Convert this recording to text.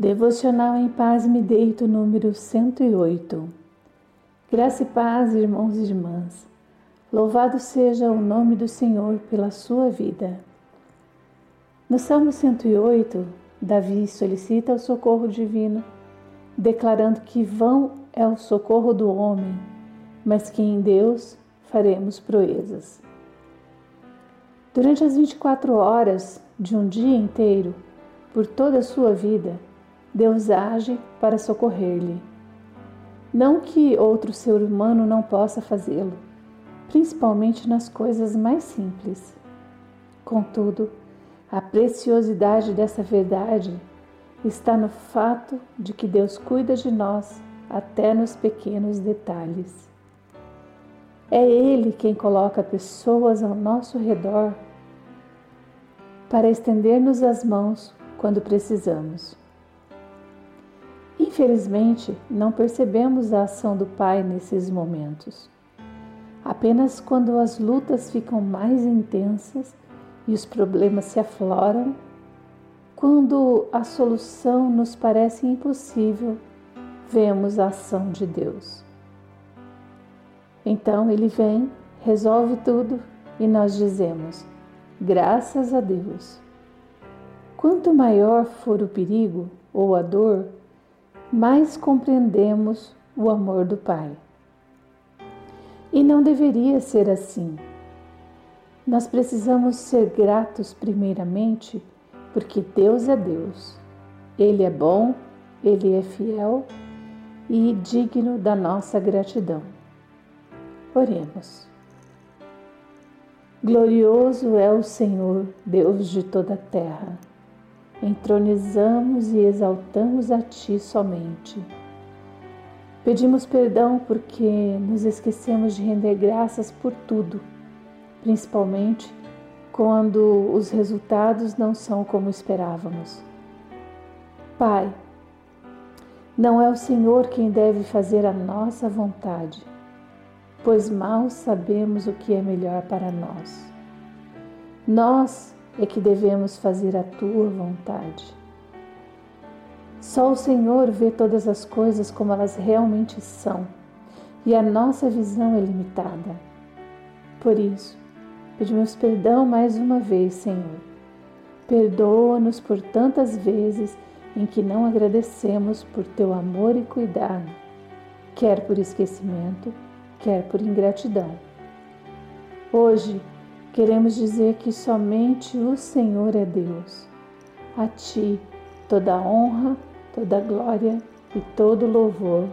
Devocional em Paz Me Deito, número 108. Graça e paz, irmãos e irmãs. Louvado seja o nome do Senhor pela sua vida. No Salmo 108, Davi solicita o socorro divino, declarando que vão é o socorro do homem, mas que em Deus faremos proezas. Durante as 24 horas de um dia inteiro, por toda a sua vida, Deus age para socorrer-lhe. Não que outro ser humano não possa fazê-lo, principalmente nas coisas mais simples. Contudo, a preciosidade dessa verdade está no fato de que Deus cuida de nós até nos pequenos detalhes. É Ele quem coloca pessoas ao nosso redor para estender-nos as mãos quando precisamos. Infelizmente, não percebemos a ação do Pai nesses momentos. Apenas quando as lutas ficam mais intensas e os problemas se afloram, quando a solução nos parece impossível, vemos a ação de Deus. Então ele vem, resolve tudo e nós dizemos: graças a Deus. Quanto maior for o perigo ou a dor, mais compreendemos o amor do Pai. E não deveria ser assim. Nós precisamos ser gratos, primeiramente, porque Deus é Deus. Ele é bom, ele é fiel e digno da nossa gratidão. Oremos. Glorioso é o Senhor, Deus de toda a terra entronizamos e exaltamos a Ti somente. Pedimos perdão porque nos esquecemos de render graças por tudo, principalmente quando os resultados não são como esperávamos. Pai, não é o Senhor quem deve fazer a nossa vontade, pois mal sabemos o que é melhor para nós. Nós é que devemos fazer a tua vontade. Só o Senhor vê todas as coisas como elas realmente são e a nossa visão é limitada. Por isso, pedimos perdão mais uma vez, Senhor. Perdoa-nos por tantas vezes em que não agradecemos por teu amor e cuidado, quer por esquecimento, quer por ingratidão. Hoje, Queremos dizer que somente o Senhor é Deus. A Ti toda honra, toda glória e todo louvor